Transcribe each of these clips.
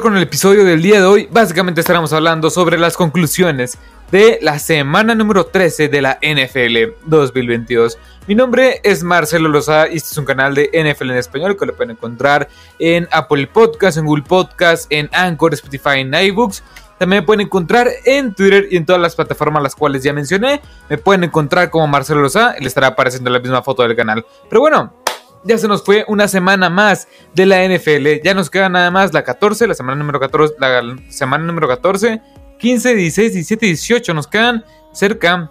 con el episodio del día de hoy, básicamente estaremos hablando sobre las conclusiones de la semana número 13 de la NFL 2022. Mi nombre es Marcelo Lozada y este es un canal de NFL en español que lo pueden encontrar en Apple Podcasts, en Google Podcasts, en Anchor, Spotify, en iBooks. También me pueden encontrar en Twitter y en todas las plataformas las cuales ya mencioné. Me pueden encontrar como Marcelo Lozada y le estará apareciendo la misma foto del canal. Pero bueno, ya se nos fue una semana más de la NFL. Ya nos queda nada más la 14, la semana número 14, la semana número 14, 15, 16, 17, 18. Nos quedan cerca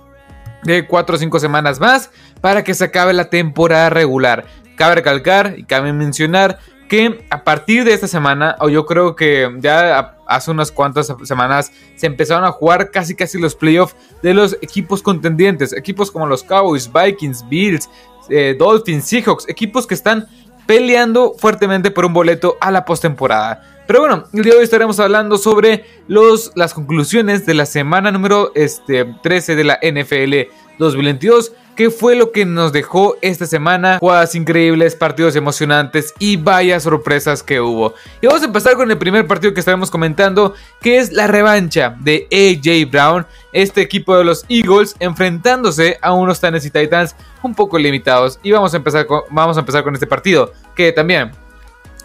de 4 o 5 semanas más para que se acabe la temporada regular. Cabe recalcar y cabe mencionar que a partir de esta semana, o yo creo que ya hace unas cuantas semanas, se empezaron a jugar casi casi los playoffs de los equipos contendientes. Equipos como los Cowboys, Vikings, Bills, eh, Dolphins, Seahawks, equipos que están peleando fuertemente por un boleto a la postemporada. Pero bueno, el día de hoy estaremos hablando sobre los, las conclusiones de la semana número este, 13 de la NFL 2022 ¿Qué fue lo que nos dejó esta semana? Jugadas increíbles, partidos emocionantes y vaya sorpresas que hubo. Y vamos a empezar con el primer partido que estaremos comentando, que es la revancha de AJ Brown, este equipo de los Eagles, enfrentándose a unos Tennessee Titans un poco limitados. Y vamos a empezar vamos a empezar con este partido, que también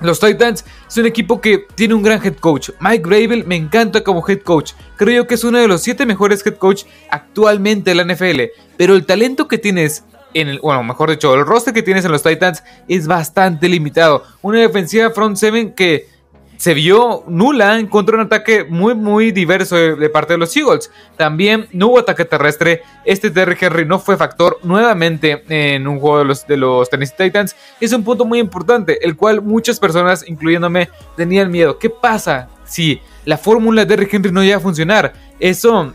los Titans es un equipo que tiene un gran head coach. Mike Gravel me encanta como head coach. Creo que es uno de los siete mejores head coach actualmente en la NFL. Pero el talento que tienes en el, bueno, mejor dicho, el roster que tienes en los Titans es bastante limitado. Una defensiva front seven que se vio nula contra un ataque muy, muy diverso de, parte de los Eagles. También no hubo ataque terrestre. Este Terry Henry no fue factor nuevamente en un juego de los, de los Tennessee Titans. Es un punto muy importante, el cual muchas personas, incluyéndome, tenían miedo. ¿Qué pasa si la fórmula de Derrick Henry no llega a funcionar? Eso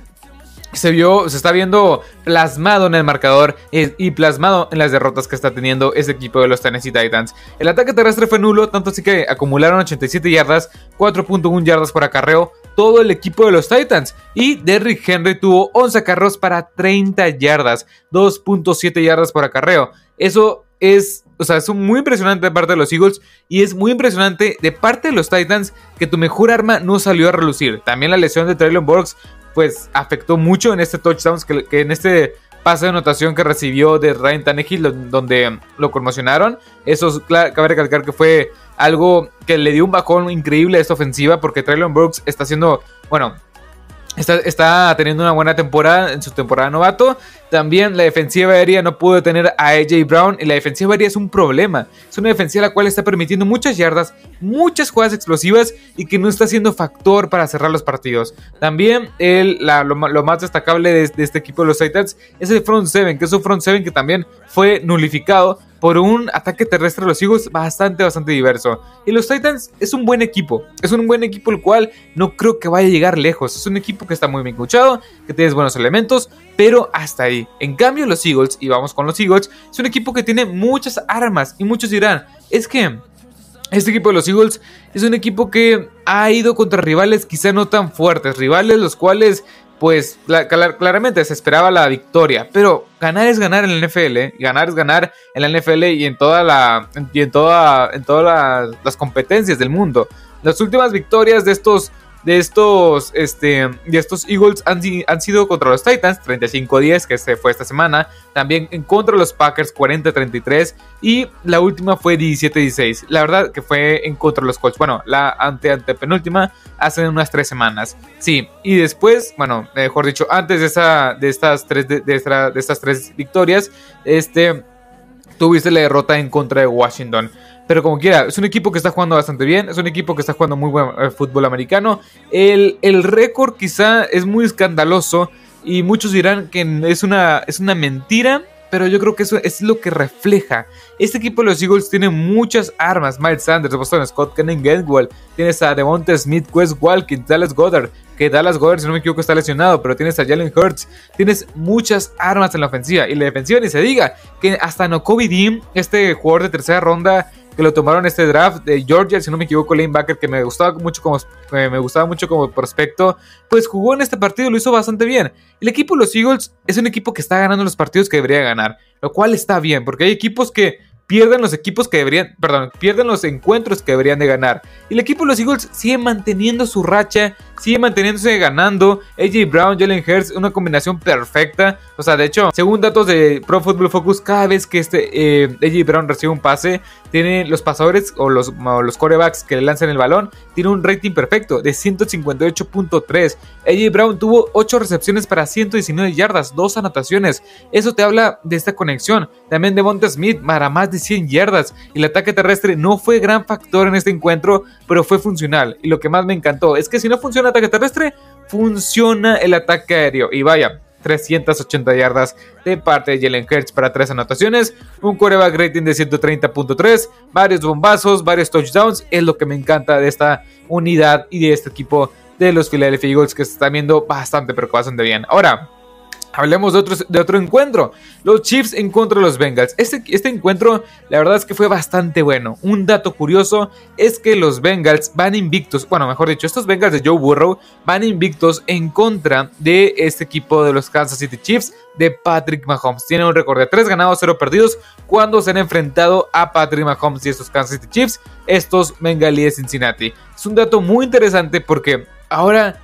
se vio, se está viendo plasmado en el marcador y plasmado en las derrotas que está teniendo ese equipo de los Tennessee Titans. El ataque terrestre fue nulo, tanto así que acumularon 87 yardas, 4.1 yardas por acarreo, todo el equipo de los Titans. Y Derrick Henry tuvo 11 carros para 30 yardas, 2.7 yardas por acarreo. Eso es, o sea, es muy impresionante de parte de los Eagles y es muy impresionante de parte de los Titans que tu mejor arma no salió a relucir. También la lesión de Traylon Burks pues afectó mucho en este touchdown, que, en este pase de anotación que recibió de Ryan Tannehill, donde lo conmocionaron. Eso cabe recalcar que fue algo que le dio un bajón increíble a esta ofensiva, porque Traylon Brooks está haciendo, bueno, Está, teniendo una buena temporada en su temporada novato. También la defensiva aérea no pudo detener a AJ Brown. Y la defensiva aérea es un problema. Es una defensiva la cual está permitiendo muchas yardas, muchas jugadas explosivas y que no está siendo factor para cerrar los partidos. También el, lo, más destacable de, de, este equipo de los Titans es el front seven, que es un front seven que también fue nulificado por un ataque terrestre de los Eagles bastante, bastante diverso. Y los Titans es un buen equipo. Es un buen equipo el cual no creo que vaya a llegar lejos. Es un equipo que está muy bien escuchado, que tiene buenos elementos, pero hasta ahí. En cambio, los Eagles, y vamos con los Eagles, es un equipo que tiene muchas armas. Y muchos dirán, es que este equipo de los Eagles es un equipo que ha ido contra rivales quizá no tan fuertes, rivales los cuales pues claramente se esperaba la victoria, pero ganar es ganar en la NFL, ¿eh? ganar es ganar en la NFL y en toda la y en toda en todas las competencias del mundo. Las últimas victorias de estos de estos, este, de estos Eagles han, han sido contra los Titans, 35-10, que se fue esta semana. También en contra los Packers, 40-33. Y la última fue 17-16. La verdad que fue en contra los Colts. Bueno, la ante, ante penúltima hace unas tres semanas. Sí, y después, bueno, mejor dicho, antes de, esa, de, estas, tres, de, de estas tres victorias, este, tuviste la derrota en contra de Washington. Pero como quiera, es un equipo que está jugando bastante bien, es un equipo que está jugando muy buen eh, fútbol americano. El, el récord quizá es muy escandaloso y muchos dirán que es una, es una mentira, pero yo creo que eso es lo que refleja. Este equipo de los Eagles tiene muchas armas. Miles Sanders, Boston Scott, Kenny Gainwell, tienes a Devonta Smith, Quest Walking, Dallas Goddard, que Dallas Goddard, si no me equivoco, está lesionado, pero tienes a Jalen Hurts, tienes muchas armas en la ofensiva. Y la defensiva ni se diga, que hasta Nokobe Dean, este jugador de tercera ronda, que lo tomaron este draft de Georgia, si no me equivoco, linebacker que me gustaba mucho como eh, me gustaba mucho como prospecto, pues jugó en este partido, lo hizo bastante bien. El equipo de los Eagles es un equipo que está ganando los partidos que debería ganar, lo cual está bien, porque hay equipos que pierden los equipos que deberían, perdón, pierden los encuentros que deberían de ganar. Y el equipo de los Eagles sigue manteniendo su racha, sigue manteniéndose ganando. AJ Brown, Jalen Hurts, una combinación perfecta. O sea, de hecho, según datos de Pro Football Focus, cada vez que este eh, AJ Brown recibe un pase, tiene los pasadores o los, los corebacks que le lanzan el balón, tiene un rating perfecto de 158.3. AJ Brown tuvo 8 recepciones para 119 yardas, 2 anotaciones. Eso te habla de esta conexión. También Devonta Smith para más de 100 yardas. El ataque terrestre no fue gran factor en este encuentro, pero fue funcional. Y lo que más me encantó es que si no funciona ataque terrestre, funciona el ataque aéreo. Y vaya, 380 yardas de parte de Jalen Hurts para tres anotaciones, un quarterback rating de 130.3, varios bombazos, varios touchdowns, es lo que me encanta de esta unidad y de este equipo de los Philadelphia Eagles que se está viendo bastante pero bastante bien. Ahora, Hablemos de otro, de otro encuentro. Los Chiefs en contra de los Bengals. Este, este encuentro, la verdad es que fue bastante bueno. Un dato curioso es que los Bengals van invictos. Bueno, mejor dicho, estos Bengals de Joe Burrow van invictos en contra de este equipo de los Kansas City Chiefs de Patrick Mahomes. Tienen un récord de 3 ganados, 0 perdidos cuando se han enfrentado a Patrick Mahomes y estos Kansas City Chiefs, estos Bengalíes Cincinnati. Es un dato muy interesante porque ahora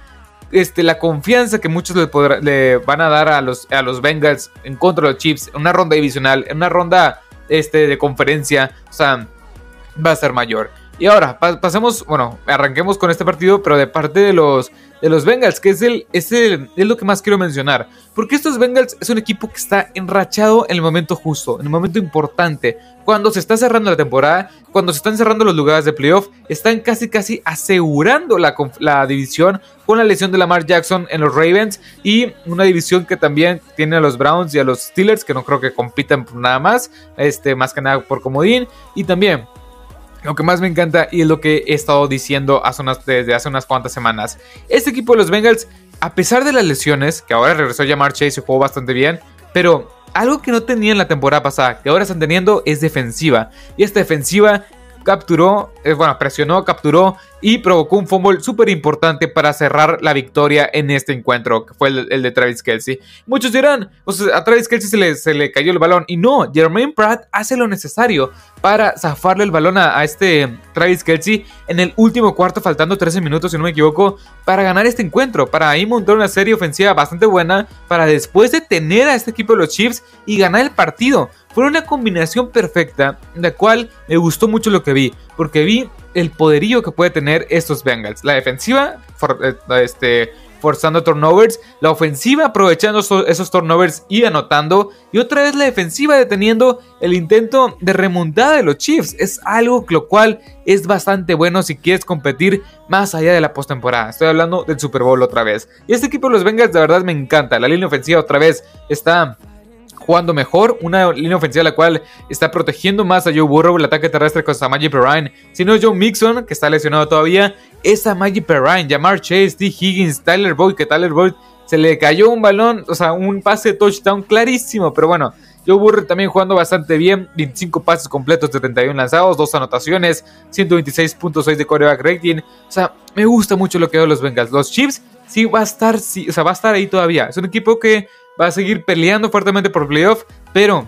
este, la confianza que muchos le, van a dar a los, a los Bengals en contra de los Chiefs en una ronda divisional, en una ronda este, de conferencia, va a ser mayor. Y ahora, pasemos, bueno, arranquemos con este partido, pero de parte de los, de los Bengals, que es, el, es, es lo que más quiero mencionar. Porque estos Bengals es un equipo que está enrachado en el momento justo, en el momento importante. Cuando se está cerrando la temporada, cuando se están cerrando los lugares de playoff, están casi casi asegurando la, la división con la lesión de Lamar Jackson en los Ravens y una división que también tiene a los Browns y a los Steelers, que no creo que compitan por nada más, este, más que nada por comodín. Y también lo que más me encanta y es lo que he estado diciendo hace unas, desde hace unas cuantas semanas. Este equipo de los Bengals, a pesar de las lesiones, que ahora regresó a llamar Chase y jugó bastante bien, pero algo que no tenía en la temporada pasada, que ahora están teniendo, es defensiva. Y esta defensiva capturó, eh, bueno, presionó, capturó y provocó un fumble súper importante para cerrar la victoria en este encuentro, que fue el, de Travis Kelsey. Muchos dirán, pues a Travis Kelsey se le, se le, cayó el balón. Y no, Jermaine Pratt hace lo necesario para zafarle el balón a, este Travis Kelsey en el último cuarto, faltando 13 minutos, si no me equivoco, para ganar este encuentro, para ahí montar una serie ofensiva bastante buena, para después de tener a este equipo de los Chiefs y ganar el partido. Fue una combinación perfecta, la cual me gustó mucho lo que vi, porque vi el poderío que puede tener estos Bengals. La defensiva, eh, este, forzando turnovers, la ofensiva aprovechando esos turnovers y anotando, y otra vez la defensiva deteniendo el intento de remontada de los Chiefs. Es algo lo cual es bastante bueno si quieres competir más allá de la postemporada. Estoy hablando del Super Bowl otra vez. Y este equipo de los Bengals de verdad me encanta. La línea ofensiva otra vez está jugando mejor, una línea ofensiva la cual está protegiendo más a Joe Burrow, el ataque terrestre con Samaji Perrine, sino Joe Mixon, que está lesionado todavía, es Samaji Perrine, Jamar Chase, T. Higgins, Tyler Boyd, que Tyler Boyd se le cayó un balón, o sea, un pase de touchdown clarísimo, pero bueno, Joe Burrow también jugando bastante bien, 25 pases completos, 71 lanzados, 2 anotaciones, 126.6 de coreback rating. O sea, me gusta mucho lo que veo los Bengals. Los Chiefs sí va a estar, sí, o sea, va a estar ahí todavía. Es un equipo que va a seguir peleando fuertemente por playoff, pero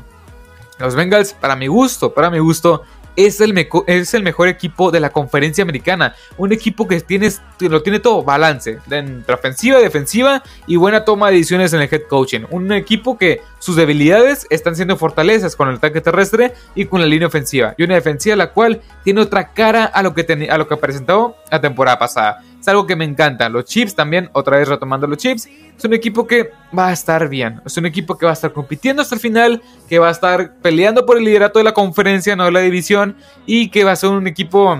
los Bengals, para mi gusto, para mi gusto, es el, es el mejor equipo de la conferencia americana. Un equipo que tiene, lo tiene todo balance, entre ofensiva, defensiva y buena toma de decisiones en el head coaching. Un equipo que sus debilidades están siendo fortalezas con el ataque terrestre y con la línea ofensiva. Y una defensiva la cual tiene otra cara a lo que, a lo que presentó la temporada pasada. Es algo que me encanta. Los Chips también, otra vez retomando los Chips, es un equipo que va a estar bien. Es un equipo que va a estar compitiendo hasta el final, que va a estar peleando por el liderato de la conferencia, no de la división, y que va a ser un equipo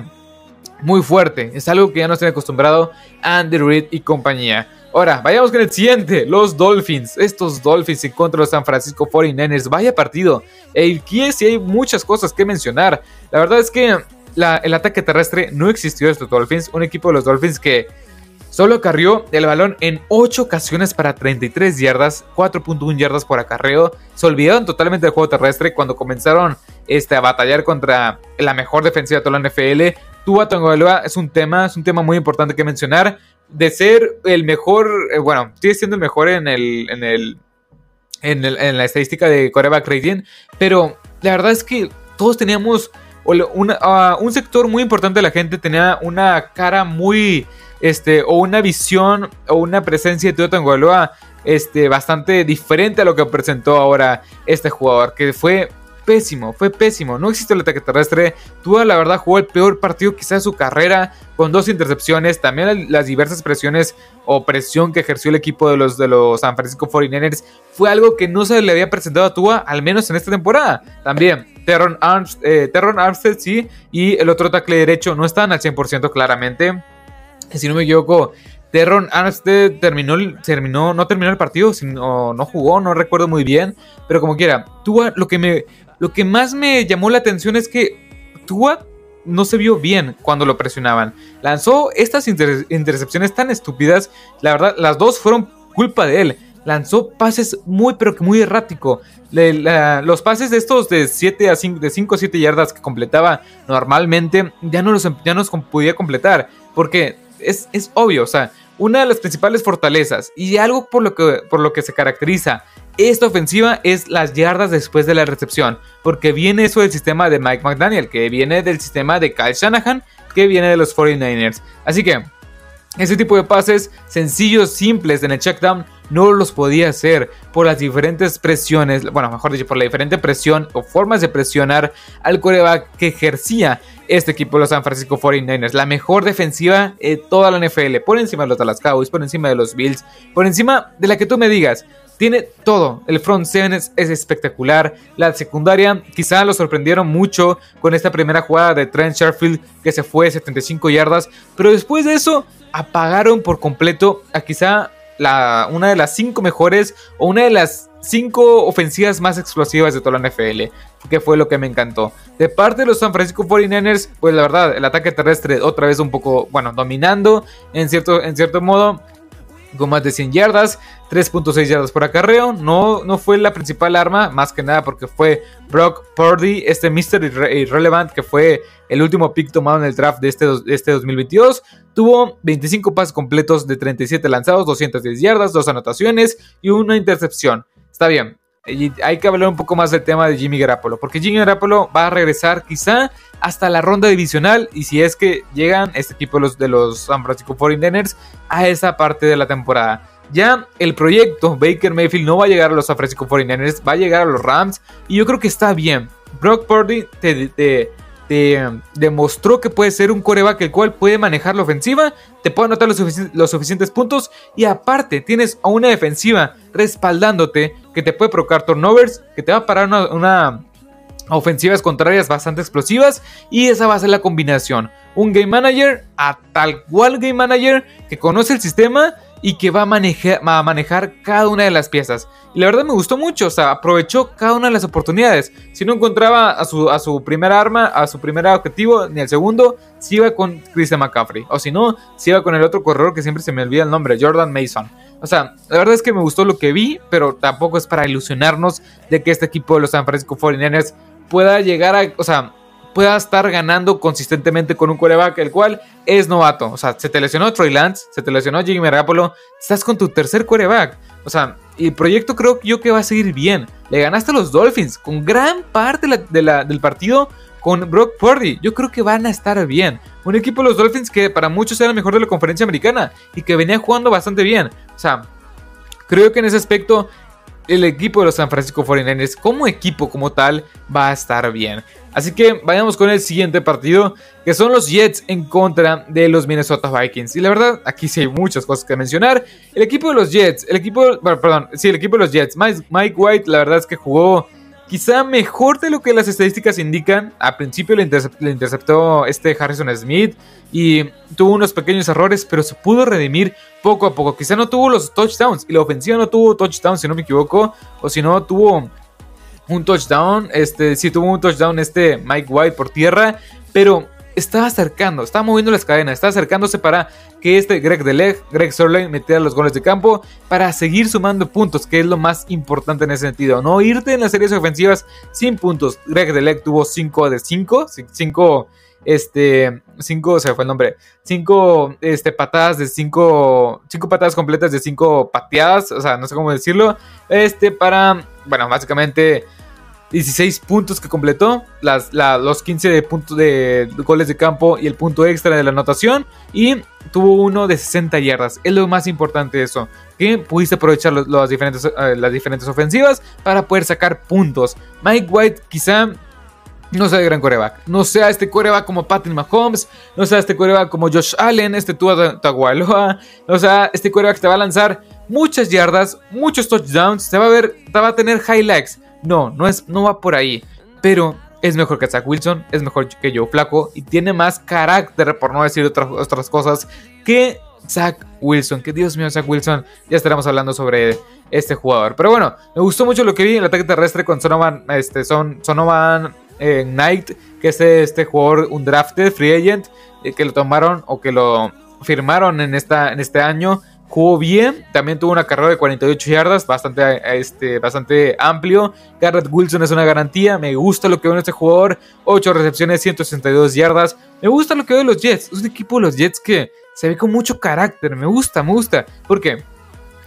muy fuerte. Es algo que ya nos tiene acostumbrado Andy Reid y compañía. Ahora, vayamos con el siguiente, los Dolphins. Estos Dolphins en contra de los San Francisco 49ers. Vaya partido. Aquí sí hay muchas cosas que mencionar. La verdad es que el ataque terrestre no existió de estos Dolphins. Un equipo de los Dolphins que solo carrió el balón en 8 ocasiones para 33 yardas, 4.1 yardas por acarreo. Se olvidaron totalmente del juego terrestre cuando comenzaron este, a batallar contra la mejor defensiva de toda la NFL. Tua Tagovailoa es un tema, es un tema muy importante que mencionar. De ser el mejor, eh, bueno, sigue siendo el mejor en el, en el, en, la estadística de coreback rating, pero la verdad es que todos teníamos un sector muy importante de la gente tenía una cara muy, este, o una visión o una presencia de Tua Tagovailoa este, bastante diferente a lo que presentó ahora este jugador, que fue pésimo, fue pésimo. No existe el ataque terrestre. Tua, la verdad, jugó el peor partido quizás de su carrera, con dos intercepciones. También las diversas presiones o presión que ejerció el equipo de los, de los San Francisco 49ers fue algo que no se le había presentado a Tua, al menos en esta temporada. También, Terron, eh, Armstead, sí, y el otro tackle derecho no están al 100% claramente. Si no me equivoco, Terron Armstead terminó, terminó, no terminó el partido, sino, no jugó, no recuerdo muy bien, pero como quiera, Tua, lo que, me, lo que más me llamó la atención es que Tua no se vio bien cuando lo presionaban. Lanzó estas intercepciones tan estúpidas, la verdad, las dos fueron culpa de él. Lanzó pases muy, pero que muy errático. los pases de estos de 7 a 5, de 5 a 7 yardas que completaba normalmente, ya no los, ya no los podía completar. Porque es, es obvio, o sea, una de las principales fortalezas y algo por lo que, por lo que se caracteriza esta ofensiva es las yardas después de la recepción, porque viene eso del sistema de Mike McDaniel, que viene del sistema de Kyle Shanahan, que viene de los 49ers. Así que ese tipo de pases sencillos, simples en el checkdown no los podía hacer por las diferentes presiones, bueno, mejor dicho, por la diferente presión o formas de presionar al coreback que ejercía este equipo de los San Francisco 49ers. La mejor defensiva de toda la NFL, por encima de los Dallas por encima de los Bills, por encima de la que tú me digas. Tiene todo. El front seven es, espectacular. La secundaria quizá lo sorprendieron mucho con esta primera jugada de Trent Sherfield que se fue 75 yardas. Pero después de eso apagaron por completo a quizá una de las cinco mejores o una de las cinco ofensivas más explosivas de toda la NFL, que fue lo que me encantó. De parte de los San Francisco 49ers, pues la verdad, el ataque terrestre otra vez un poco, bueno, dominando en cierto, en cierto modo, con más de 100 yardas, 3.6 yardas por acarreo. No, no fue la principal arma, más que nada porque fue Brock Purdy, este Mr. Irrelevant, que fue el último pick tomado en el draft de este, este 2022. Tuvo 25 pases completos de 37 lanzados, 210 yardas, dos anotaciones y una intercepción. Está bien. Hay que hablar un poco más del tema de Jimmy Garapolo, porque Jimmy Garapolo va a regresar quizá hasta la ronda divisional y si es que llegan este equipo de los, de los San Francisco 49ers a esa parte de la temporada. Ya el proyecto Baker Mayfield no va a llegar a los San Francisco 49ers, va a llegar a los Rams y yo creo que está bien. Brock Purdy te, demostró que puede ser un coreback el cual puede manejar la ofensiva, te puede anotar los, suficientes puntos y aparte tienes a una defensiva respaldándote que te puede provocar turnovers, que te va a parar una, ofensivas contrarias bastante explosivas y esa va a ser la combinación. Un game manager a tal cual game manager que conoce el sistema y que va a, manejar, a manejar cada una de las piezas. Y la verdad me gustó mucho, o sea, aprovechó cada una de las oportunidades. Si no encontraba a su, a su primera arma, a su primer objetivo, ni al segundo, si iba con Christian McCaffrey. O si no, si iba con el otro corredor que siempre se me olvida el nombre, Jordan Mason. O sea, la verdad es que me gustó lo que vi, pero tampoco es para ilusionarnos de que este equipo de los San Francisco 49ers pueda llegar a, o sea, pueda estar ganando consistentemente con un coreback, el cual es novato. O sea, se te lesionó Troy Lance, se te lesionó Jimmy Garapolo, estás con tu tercer coreback. O sea, el proyecto creo yo que va a seguir bien. Le ganaste a los Dolphins con gran parte del partido con Brock Purdy. Yo creo que van a estar bien. Un equipo de los Dolphins que para muchos era el mejor de la conferencia americana y que venía jugando bastante bien. O sea, creo que en ese aspecto el equipo de los San Francisco 49ers como equipo como tal va a estar bien. Así que vayamos con el siguiente partido, que son los Jets en contra de los Minnesota Vikings. Y la verdad, aquí sí hay muchas cosas que mencionar. El equipo de los Jets, el equipo, perdón, sí, el equipo de los Jets, Mike White, la verdad es que jugó quizá mejor de lo que las estadísticas indican. A principio le, interceptó este Harrison Smith y tuvo unos pequeños errores, pero se pudo redimir poco a poco. Quizá no tuvo los touchdowns y la ofensiva no tuvo touchdowns, si no me equivoco, o si no tuvo un touchdown. Este sí tuvo un touchdown este Mike White por tierra, pero estaba acercando, estaba moviendo las cadenas, estaba acercándose para que este Greg Deleg, Greg Sorlane metiera los goles de campo para seguir sumando puntos, que es lo más importante en ese sentido. No irte en las series ofensivas sin puntos. Greg Deleg tuvo 5 de 5, 5 este 5 se fue el nombre 5 este patadas de 5 5 patadas completas de 5 pateadas o sea no sé cómo decirlo este para bueno básicamente 16 puntos que completó, los 15 de puntos de goles de campo y el punto extra de la anotación. Y tuvo uno de 60 yardas. Es lo más importante de eso. Que pudiste aprovechar diferentes, eh, las diferentes ofensivas para poder sacar puntos. Mike White quizá no sea de gran coreback. No sea este coreback como Patrick Mahomes. No sea este coreback como Josh Allen, este Tua Tagovailoa. O sea, este coreback te va a lanzar muchas yardas, muchos touchdowns. Te va a ver, te va a tener highlights. No, no, es, no va por ahí. Pero es mejor que Zach Wilson, es mejor que Joe Flaco y tiene más carácter, por no decir otras, otras cosas, que Zach Wilson. Que Dios mío, Zach Wilson. Ya estaremos hablando sobre este jugador. Pero bueno, me gustó mucho lo que vi en el ataque terrestre con Sonovan, este, son, Sonovan eh, Knight, que es este jugador, un drafted free agent, eh, que lo tomaron o que lo firmaron en, esta, en este año jugó bien, también tuvo una carrera de 48 yardas, bastante, este, bastante amplio. Garrett Wilson es una garantía, me gusta lo que veo en este jugador, 8 recepciones, 162 yardas. Me gusta lo que veo de los Jets, es un equipo de los Jets que se ve con mucho carácter, me gusta, me gusta, porque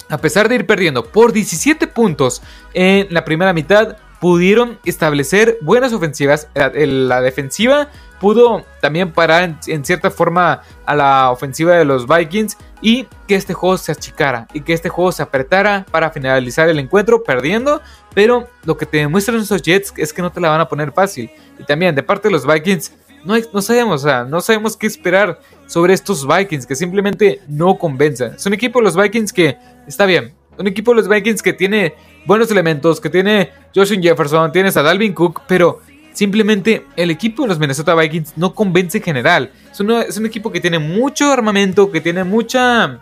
a pesar de ir perdiendo por 17 puntos en la primera mitad, pudieron establecer buenas ofensivas. La, defensiva pudo también parar en, cierta forma a la ofensiva de los Vikings y que este juego se achicara y que este juego se apretara para finalizar el encuentro perdiendo. Pero lo que te demuestran esos Jets es que no te la van a poner fácil. Y también de parte de los Vikings, no, no sabemos, o sea, no sabemos qué esperar sobre estos Vikings que simplemente no convencen. Es un equipo de los Vikings que está bien, un equipo de los Vikings que tiene buenos elementos, que tiene Justin Jefferson, tienes a Dalvin Cook, pero simplemente el equipo de los Minnesota Vikings no convence en general. Es, es un equipo que tiene mucho armamento, que tiene mucha,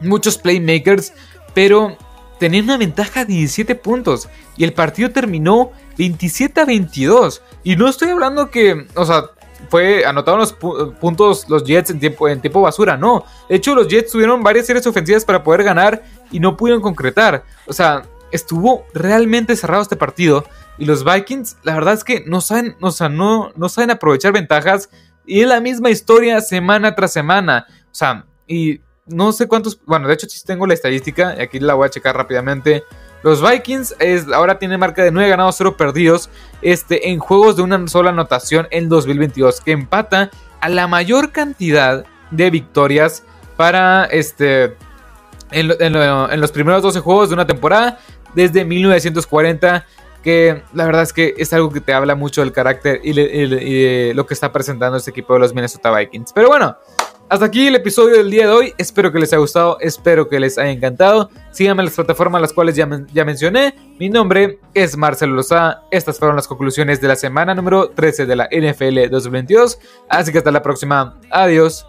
muchos playmakers, pero tenía una ventaja de 17 puntos y el partido terminó 27 a 22. Y no estoy hablando que, o sea, fue anotaron los puntos los Jets en tiempo, en tiempo basura, no. De hecho, los Jets tuvieron varias series ofensivas para poder ganar y no pudieron concretar. O sea, estuvo realmente cerrado este partido. Y los Vikings, la verdad es que no saben, o sea, no, no saben aprovechar ventajas. Y es la misma historia semana tras semana. O sea, y no sé cuántos. Bueno, de hecho, sí tengo la estadística. Y aquí la voy a checar rápidamente. Los Vikings es, ahora tienen marca de 9 ganados, 0 perdidos este, en juegos de una sola anotación en 2022, que empata a la mayor cantidad de victorias para este, en, los primeros 12 juegos de una temporada desde 1940 que la verdad es que es algo que te habla mucho del carácter y, de lo que está presentando este equipo de los Minnesota Vikings. Pero bueno, hasta aquí el episodio del día de hoy. Espero que les haya gustado, espero que les haya encantado. Síganme en las plataformas las cuales ya, mencioné. Mi nombre es Marcelo Loza. Estas fueron las conclusiones de la semana número 13 de la NFL 2022. Así que hasta la próxima. Adiós.